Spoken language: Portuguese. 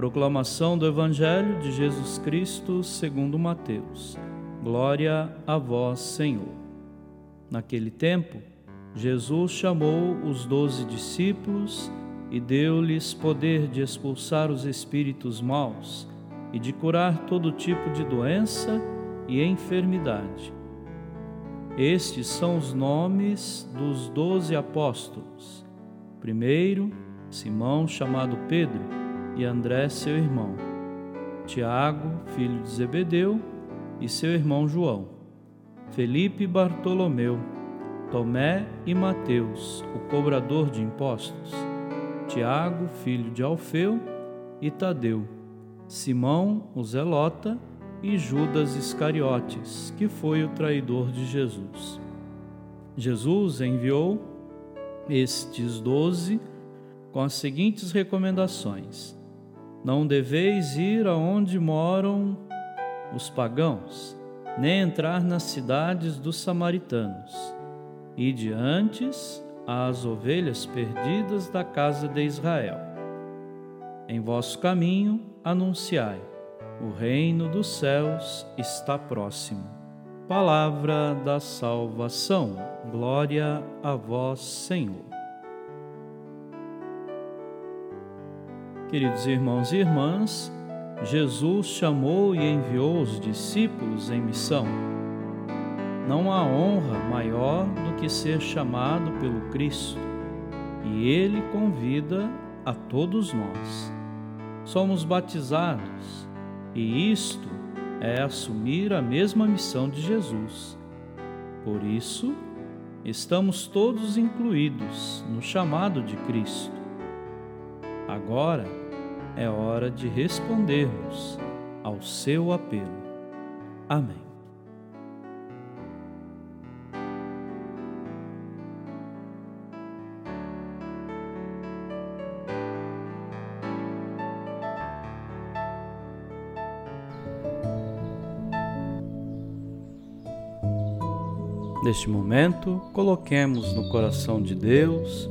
Proclamação do Evangelho de Jesus Cristo segundo Mateus. Glória a vós, Senhor. Naquele tempo, Jesus chamou os doze discípulos e deu-lhes poder de expulsar os espíritos maus e de curar todo tipo de doença e enfermidade. Estes são os nomes dos doze apóstolos. Primeiro, Simão, chamado Pedro, e André, seu irmão. Tiago, filho de Zebedeu, e seu irmão João. Felipe e Bartolomeu. Tomé e Mateus, o cobrador de impostos. Tiago, filho de Alfeu, e Tadeu. Simão, o zelota, e Judas Iscariotes, que foi o traidor de Jesus. Jesus enviou estes doze com as seguintes recomendações: Não deveis ir aonde moram os pagãos, nem entrar nas cidades dos samaritanos. E antes às ovelhas perdidas da casa de Israel. Em vosso caminho anunciai o reino dos céus está próximo. Palavra da salvação. Glória a vós, Senhor. Queridos irmãos e irmãs, Jesus chamou e enviou os discípulos em missão. Não há honra maior do que ser chamado pelo Cristo, e Ele convida a todos nós. Somos batizados e isto é assumir a mesma missão de Jesus. Por isso, estamos todos incluídos no chamado de Cristo. Agora é hora de respondermos ao seu apelo. Amém. Neste momento, coloquemos no coração de Deus